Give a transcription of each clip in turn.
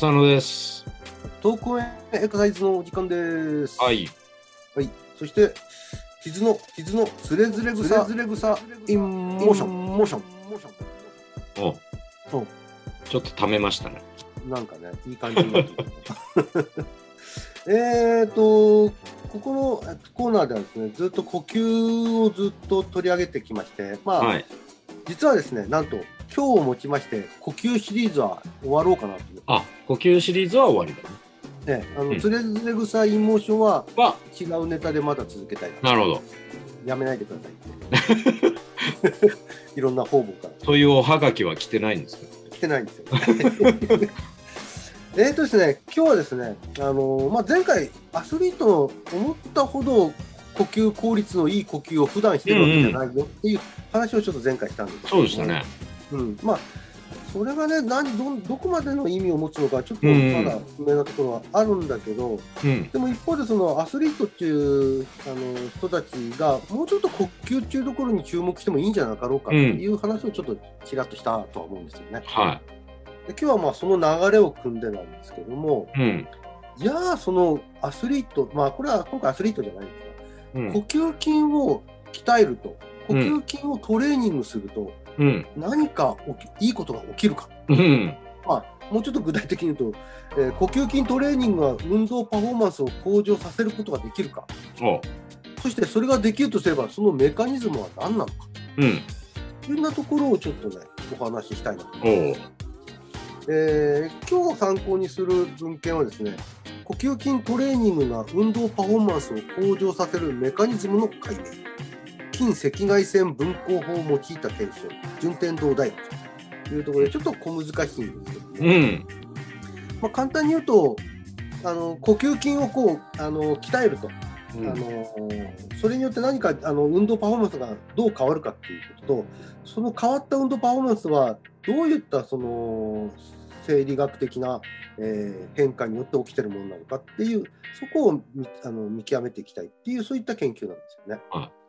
浅野です。投稿エクササイズのお時間です。はい。はい。そして、 kizu の、 kizu のつれづれ草、つれづれ草、 in motion、motion。おそう。ちょっとためましたね。なんかね、いい感じになってる えっと、ここのえっとコーナーではですね、ずっと呼吸をずっと取り上げてきまして、まあ、はい。実はですね、なんと、今日をもちまして、呼吸シリーズは終わろうかなとあ、呼吸シリーズは終わりだね。ね、あの、うんつれづれ草インモーションはは、違うネタでまだ続けたいな。なるほど。やめないでくださいって。いろんな方々からそういうおはがきは来てないんですけど。来てないんですよ。えーとですね、今日はですね、あのまあ、前回、アスリートの思ったほど呼吸効率のいい呼吸を普段してるわけじゃないよっていう話をちょっと前回したんですけどそうでしたね。うん、まあ、それがね何どん、どこまでの意味を持つのか、ちょっとうんまだ不明なところはあるんだけど、うん。でも一方でそのアスリートっていうあの人たちがもうちょっと呼吸っていうところに注目してもいいんじゃなかろうかっていう話をちょっとちらっとしたとは思うんですよね。はで今日はまあその流れを組んでなんですけどもい。うん。じゃあそのアスリートまあこれは今回アスリートじゃないんですうんが呼。吸筋を鍛えると呼吸筋をトレーニングするとうん。何かいいことが起きるか。うん。まあ、もうちょっと具体的に言うと、えー呼吸筋トレーニングは運動パフォーマンスを向上させることができるか。おそしてそれができるとすれば、そのメカニズムは何なのかうん。というようなところをちょっとね、お話ししたいなと思おいます。えー今日参考にする文献はですね、呼吸筋トレーニングが運動パフォーマンスを向上させるメカニズムの解明。筋赤外線分光法を用いた検証、順天堂大学というところで、ちょっと小難しいんですけども、うん。まあ、簡単に言うと、あの呼吸筋をこうあの鍛えると、うんあのそれによって何かあの運動パフォーマンスがどう変わるかっていうこととその変わった運動パフォーマンスはどういったその生理学的な、えー変化によって起きてるものなのかっていうそこを見あの見極めていきたいっていうそういった研究なんですよね。はい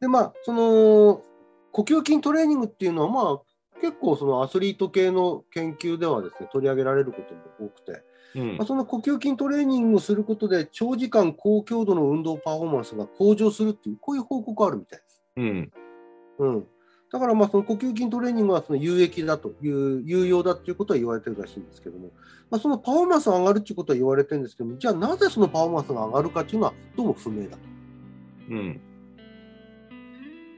でまあその呼吸筋トレーニングっていうのはまあ結構そのアスリート系の研究ではですね取り上げられることも多くて、うんまあ、その呼吸筋トレーニングをすることで長時間高強度の運動パフォーマンスが向上するっていうこういう報告あるみたいです。うん。うん、だからまあその呼吸筋トレーニングはその有益だという有用だということは言われてるらしいんですけども、まあ、そのパフォーマンスが上がるっていうことは言われてるんですけどもじゃあなぜそのパフォーマンスが上がるかっていうのはどうも不明だと。うん。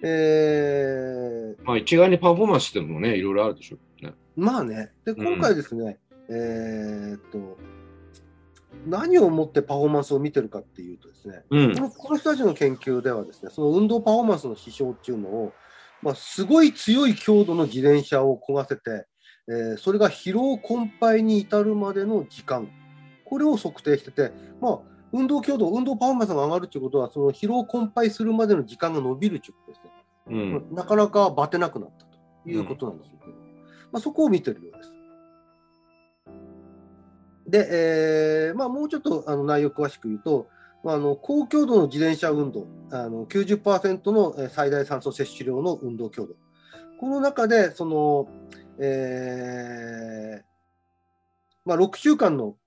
えーまあ、一概にパフォーマンスでもね、いろいろあるでしょうね。まあね、でうん今回ですね、えーっと何をもってパフォーマンスを見てるかっていうとですね、うんこ。のこの人たちの研究ではですね、その運動パフォーマンスの指標っていうのを、まあ、すごい強い強度の自転車を焦がせて、えーそれが疲労困憊に至るまでの時間、これを測定してて、まあ、運動強度、運動パフォーマンスが上がるということは、その疲労困憊するまでの時間が伸びるということですね。うん。なかなかバテなくなったということなんですけど、まあ、そこを見てるようです。で、えーまあ、もうちょっとあの内容詳しく言うと、まあ、あの高強度の自転車運動、あの90%のえー最大酸素摂取量の運動強度、この中でその、えーまあ、6週間のえー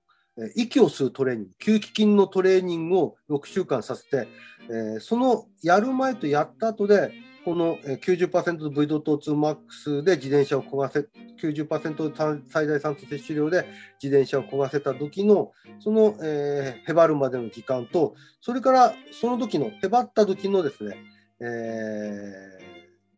息を吸うトレーニング、吸気筋のトレーニングを6週間させて、えーそのやる前とやった後で、この90%の V ドット2マックスで自転車を焦がせ、90%の最大酸素摂取量で自転車を焦がせた時の、その、えーへばるまでの時間と、それからその時の、へばった時のですね、えー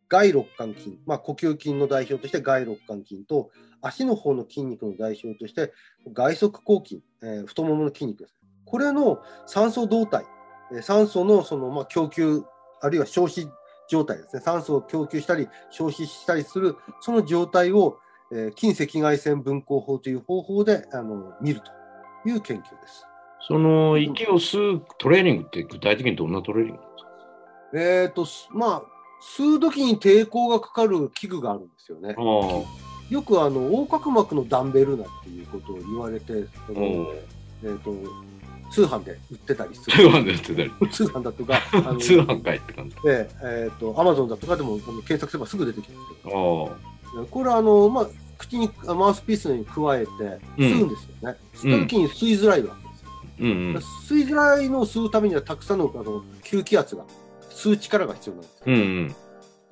外肋間筋、まあ、呼吸筋の代表として外肋間筋と、足の方の筋肉の代表として、外側後筋、えー太ももの筋肉です。これの酸素動態、えー酸素のその、まあ、供給、あるいは消費状態ですね、酸素を供給したり、消費したりする、その状態を、えー筋赤外線分光法という方法であの見るという研究です。その息を吸うトレーニングって具体的にどんなトレーニングなんですか？えーとすまあ、吸う時に抵抗がかかる器具があるんですよね。あよくあの横隔膜のダンベルなんていうことを言われて、そのおえー、と通販で売ってたりす通る。販でやってたり。通販だとか、あの通販会って感じ。で、えー、とアマゾンだとかでも検索すればすぐ出てきますけど、あこれあの、まあ、口にあマウスピースに加えて吸うんですよね。吸った時に吸いづらいわけですよ。あ。うんうん。吸いづらいのを吸うためにはたくさんのあの吸気圧が吸う力が必要なんですよ。うんうん。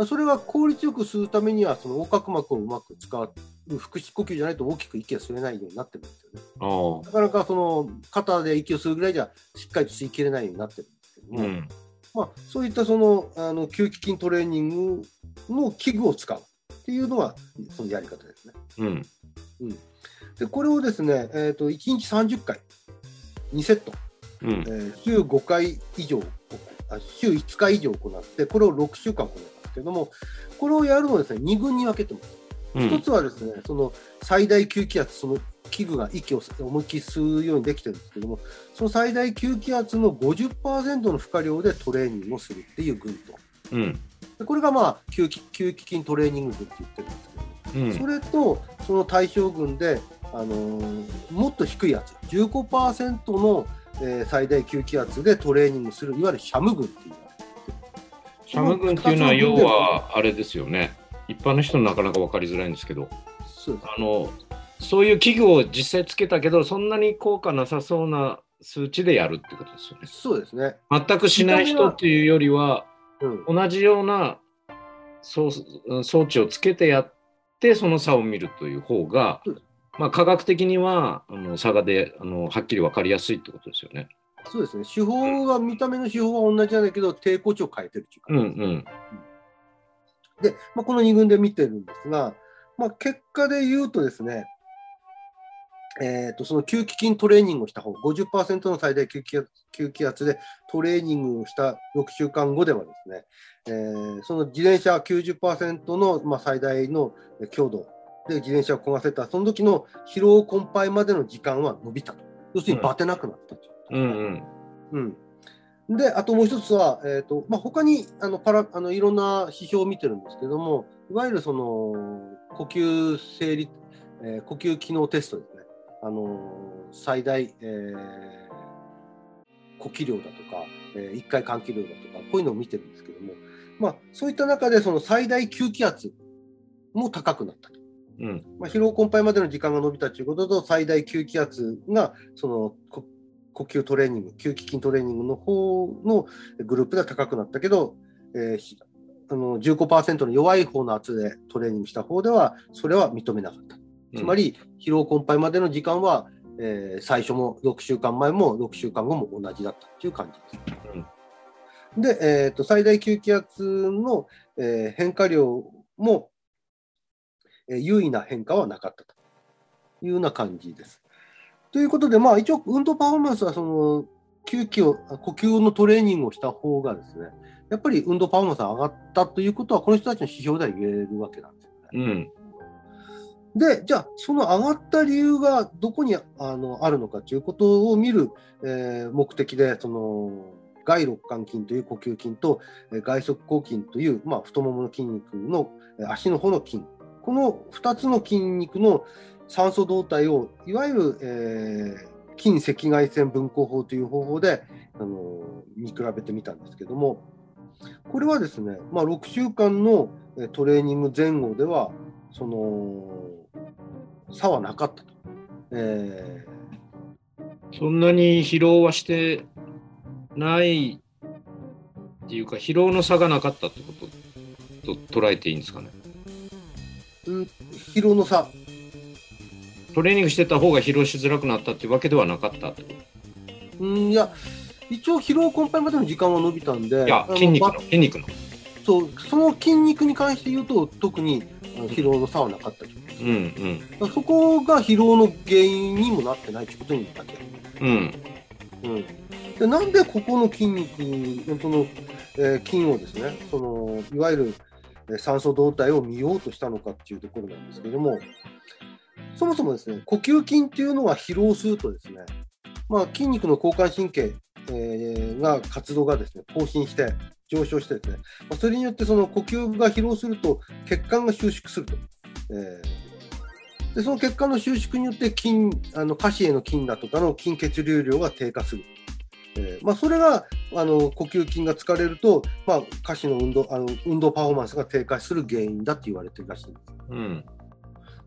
それが効率よく吸うためにはその横隔膜をうまく使う腹式呼吸じゃないと大きく息が吸えないようになってるんですよね。なかなかその肩で息を吸うぐらいじゃしっかりと吸い切れないようになってるんですけども、うん。まあ、そういったそのあの吸気筋トレーニングの器具を使うっていうのがそのやり方ですね。うん。でこれをですね、えー、と1日30回2セット、うんえ。ー週5回以上あ週5日以上行ってこれを6週間行いけどもこれをやるのをですね2群に分けてます。うん一つはですね、その最大吸気圧、その器具が息を思いっきり吸うようにできてるんですけども、その最大吸気圧の50%の負荷量でトレーニングをするっていう群と、うん。でこれがまあ吸気吸気筋トレーニング群って言ってるんですけど、うん。それとその対象群で、あのーもっと低いやつ、15%の、えー最大吸気圧でトレーニングする、いわゆるシャム群っていう。シャム群っていうのは、要は、あれですよね。一般の人なかなか分かりづらいんですけど、あの、そういう器具を実際つけたけど、そんなに効果なさそうな数値でやるってことですよね。そうですね。全くしない人っていうよりは、うん同じような装装置をつけてやって、その差を見るという方がうん、まあ、科学的にはあの差がであのはっきり分かりやすいってことですよね。そうですね。手法は、見た目の手法は同じなんだけど、抵抗値を変えてるっていうか。うんうん。で、まあ、この2群で見てるんですが、まあ、結果で言うとですね、えー、とその吸気筋トレーニングをした方、50%の最大吸気圧吸気圧でトレーニングをした6週間後ではですね、えーその自転車90%の、まあ、最大の強度で自転車を焦がせた、その時の疲労困憊までの時間は伸びたと。要するにバテなくなったと。うんうん。うん、で、あともう一つは、えーとまあ、他にあのパラあのいろんな指標を見てるんですけども、いわゆるその呼吸生理、えー呼吸機能テストですね、あの最大、えー呼気量だとか、え1回換気量だとか、こういうのを見てるんですけども、まあ、そういった中でその最大吸気圧も高くなったと。うんまあ、疲労困憊までの時間が伸びたということと、最大吸気圧がそのこ呼吸トレーニング、吸気筋トレーニングの方のグループでは高くなったけど、えーひあの15%の弱い方の圧でトレーニングした方では、それは認めなかった。つまり、疲労困憊までの時間は、えー最初も6週間前も6週間後も同じだったという感じです。で、えーと、最大吸気圧の、えー変化量も、えー優位な変化はなかったというような感じです。ということで、まあ、一応、運動パフォーマンスはその吸気を、呼吸のトレーニングをした方がですね、やっぱり運動パフォーマンスが上がったということは、この人たちの指標では言えるわけなんですよね。うん。で、じゃあ、その上がった理由がどこにあのあるのかということを見る、えー目的で、その外肋間筋という呼吸筋と、えー外側広筋という、まあ、太ももの筋肉のえー足の方の筋、この2つの筋肉の酸素動態を、いわゆる、えー筋赤外線分光法という方法で、あの見比べてみたんですけども、これはですね、まあ、6週間のえートレーニング前後では、その差はなかったと。えそんなに疲労はしてないっていうか、疲労の差がなかったってことと捉えていいんですかね？ーうん疲労の差、トレーニングしてた方が疲労しづらくなったっていうわけではなかったうん、いや、一応疲労困憊までの時間は伸びたんで、といや筋肉のば、筋肉の。そうその筋肉に関して言うと、特に疲労の差はなかったとうんうん。そこが疲労の原因にもなってないということになってる。うん。うん、でなんでここの筋肉のその、えー筋をですねそのいわゆるえー酸素動態を見ようとしたのかっていうところなんですけどもそもそもですね呼吸筋っていうのは疲労するとですね、まあ、筋肉の交感神経、えーが活動がですね更新して上昇してですね、まあ、それによってその呼吸が疲労すると血管が収縮すると、えーでその血管の収縮によって筋あの下肢への筋だとかの筋血流量が低下する。えーまあ、それがあの呼吸筋が疲れると、まあ、下肢の運動あの運動パフォーマンスが低下する原因だって言われてるらしいんです。うん。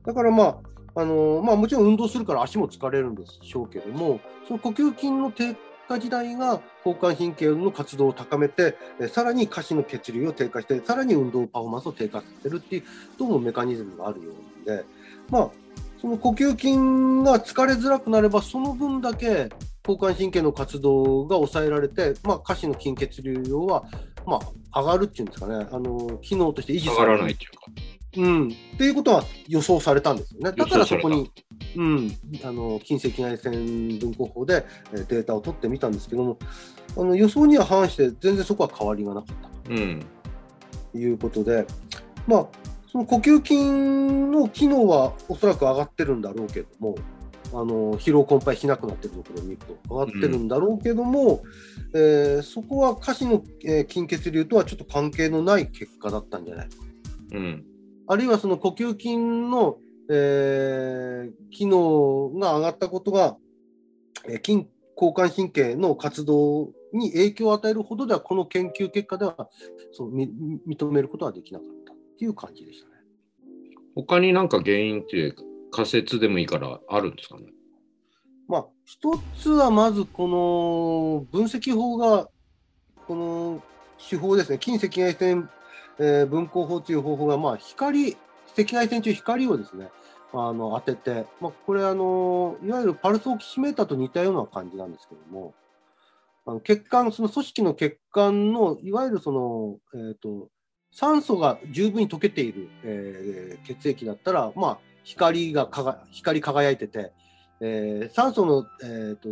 だからまあ、あのまあ、もちろん運動するから足も疲れるんでしょうけども、その呼吸筋の低下自体が交感神経の活動を高めて、えさらに下肢の血流を低下して、さらに運動パフォーマンスを低下させるっていう、どうもメカニズムがあるようなんで、まあ、その呼吸筋が疲れづらくなれば、その分だけ交感神経の活動が抑えられて、まあ、下肢の筋血流量は、まあ、上がるっていうんですかね、あの機能として維持されるがらないっていうか。うん、っていうことは予想されたんですよね。だからそこ予に、うん、あの近赤外線分光法でえーデータを取ってみたんですけども、あの予想には反して全然そこは変わりがなかったうん。ということで、まあ、その呼吸筋の機能はおそらく上がってるんだろうけども、あの疲労困憊しなくなってるところを見ると上がってるんだろうけども、えーそこは下肢の、えー筋血流とはちょっと関係のない結果だったんじゃないかうん。あるいはその呼吸筋の、えー機能が上がったことが、えー筋交感神経の活動に影響を与えるほどでは、この研究結果ではそうみ認めることはできなかったっていう感じでしたね。他になんか原因っていう仮説でもいいからあるんですかね？まあ、一つはまずこの分析法が、この手法ですね、近赤外線、えー分光法という方法が、まあ、光、赤外線という光をですね、あの当てて、まあ、これあの、いわゆるパルスオキシメーターと似たような感じなんですけども、あの血管、その組織の血管の、いわゆるその、えっ、と、酸素が十分に溶けている、えー血液だったら、まあ、光が光輝いてて、えー酸素の、えー、と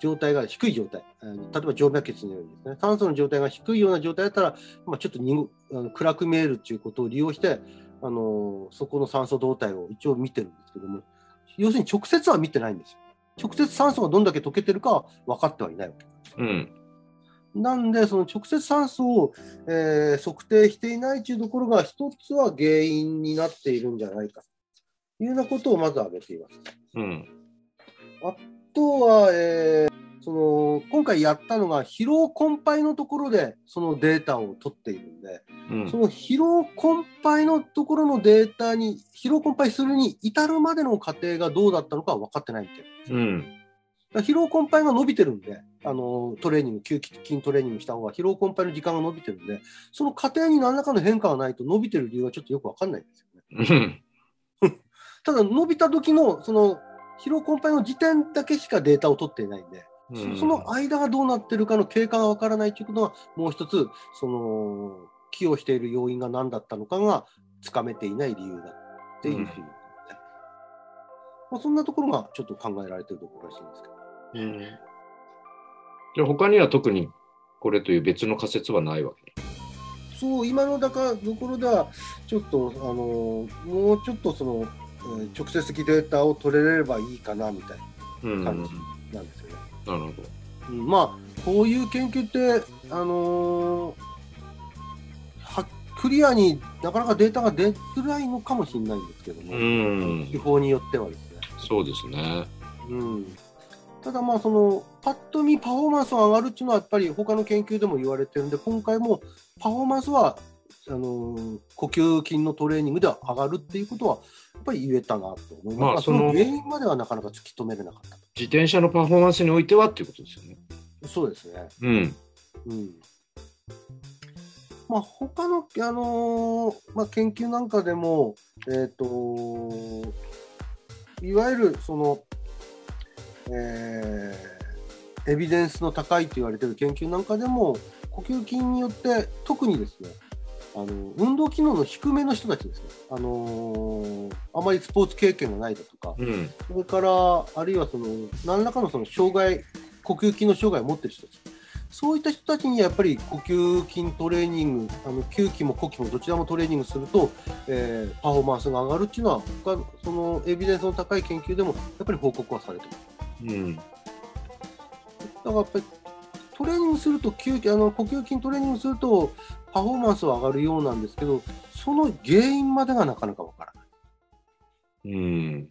状態が低い状態、例えば静脈血のようにですね、酸素の状態が低いような状態だったら、まあ、ちょっとにぐあの暗く見えるということを利用して、あのそこの酸素動態を一応見てるんですけども、要するに直接は見てないんですよ。直接酸素がどんだけ溶けてるかは分かってはいないわけ。うん。なんで、その直接酸素を、えー測定していないというところが、一つは原因になっているんじゃないかというようなことをまず挙げています。うん。あとは、えーその今回やったのが疲労困憊のところでそのデータを取っているんで、うんそ。の疲労困憊のところのデータに疲労困憊するに至るまでの過程がどうだったのかは分かってないみたいです。うん。疲労困憊が伸びてるんで、あのトレーニング、吸筋トレーニングした方が疲労困憊の時間が伸びてるんで、その過程に何らかの変化がないと伸びてる理由はちょっとよく分かんないんですよね。うん。ただ、伸びた時のその疲労困憊の時点だけしかデータを取っていないんで、そその間がどうなってるかの経過がわからないということは、もう一つ、その寄与している要因が何だったのかがつかめていない理由だっていうふうに、まあ、そんなところがちょっと考えられているところらしいんですけど。うん。じゃあ他には特にこれという別の仮説はないわけ？そう、今のだからところでは、ちょっと、あのもうちょっとその、えー直接的データを取れればいいかなみたいうん。な感じなんですよね。なるほど。うんまあ、こういう研究って、あのーはクリアになかなかデータが出づらいのかもしれないんですけども、うん手。法によってはですね。そうですね。うん、ただまあそのパッと見パフォーマンスが上がるっていうのはやっぱり他の研究でも言われてるんで今回もパフォーマンスはあのー呼吸筋のトレーニングでは上がるっていうことはやっぱり言えたなと思います。まあまあその原因まではなかなか突き止めれなかったと。自転車のパフォーマンスにおいてはっていうことですよね。そうですね。うん。うんまあ、他の、あのーまあ、研究なんかでも、えっ、と、いわゆるその、えーエビデンスの高いと言われている研究なんかでも、呼吸筋によって特にですね、あの運動機能の低めの人たちですね、あのーあまりスポーツ経験がないだとか、うん。それから、あるいはその何らかのその障害、呼吸筋の障害を持っている人たち、そういった人たちにやっぱり呼吸筋トレーニング、あの吸気も呼気もどちらもトレーニングすると、えーパフォーマンスが上がるっていうのは、他そのエビデンスの高い研究でもやっぱり報告はされている。うん。だからやっぱりトレーニングすると吸気あの呼吸筋トレーニングするとパフォーマンスは上がるようなんですけど、その原因までがなかなかわからない。うん。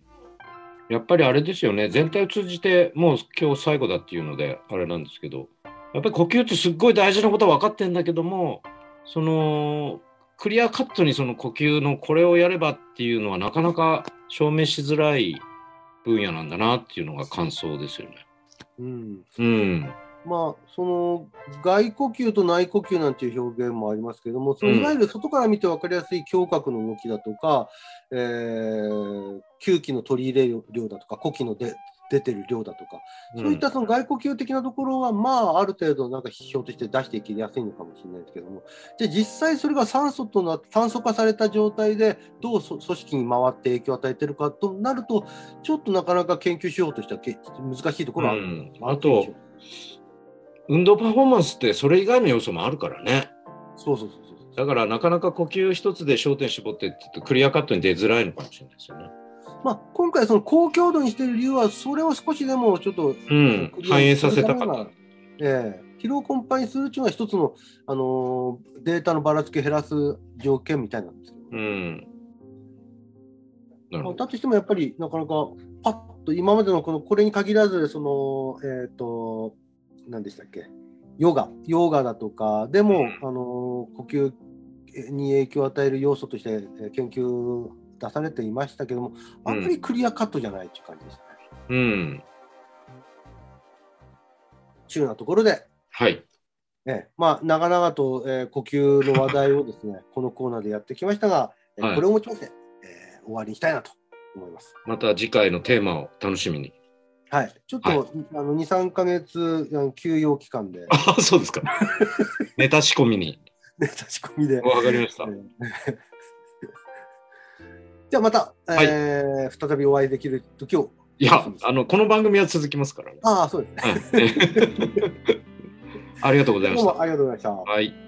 やっぱりあれですよね、全体を通じて、もう今日最後だっていうので、あれなんですけど、やっぱり呼吸ってすっごい大事なことは分かってるんだけども、その、クリアカットにその呼吸のこれをやればっていうのはなかなか証明しづらい分野なんだなっていうのが感想ですよね。うん。うん。まあ、その外呼吸と内呼吸なんていう表現もありますけれども、そのいわゆる外から見て分かりやすい胸郭の動きだとか、えー吸気の取り入れ量だとか、呼気ので出てる量だとか、そういったその外呼吸的なところは、まあ、ある程度、なんか指標として出していきやすいのかもしれないですけども、じゃあ実際それが酸素とな酸素化された状態で、どうそ組織に回って影響を与えてるかとなると、ちょっとなかなか研究しようとしてはけ難しいところはあるうん。あと、運動パフォーマンスってそれ以外の要素もあるからね。そうそうそうそう。だからなかなか呼吸一つで焦点絞ってってとクリアカットに出づらいのかもしれないですよね。まあ、今回、その高強度にしている理由は、それを少しでもちょっと、うん、反映させたかった。ええ疲労困憊するというのは一つの、あのーデータのばらつきを減らす条件みたいなんですけど、うん。なるまあほど。だとしてもやっぱりなかなかパッと今までのこのこれに限らずそのえっ、と何でしたっけ？ヨガヨガだとかでも、あの呼吸に影響を与える要素としてえー研究出されていましたけどもあんまりクリアカットじゃないっていう感じですね。うん。中なところで、はい。ええまあ、長々と、えー呼吸の話題をですね このコーナーでやってきましたが、えーはいこれをもちまして、えー終わりにしたいなと思います。また次回のテーマを楽しみに。はい、ちょっと、はいあの2、3か月あの休養期間で、あ、そうですか。ネタ仕込みに。ね、差し込みで。わかりました。じゃあまた、はいえー再びお会いできる時を。いや、あの、この番組は続きますからね。ああ、そうですね。はいありがとうございました。どうもありがとうございました。はい。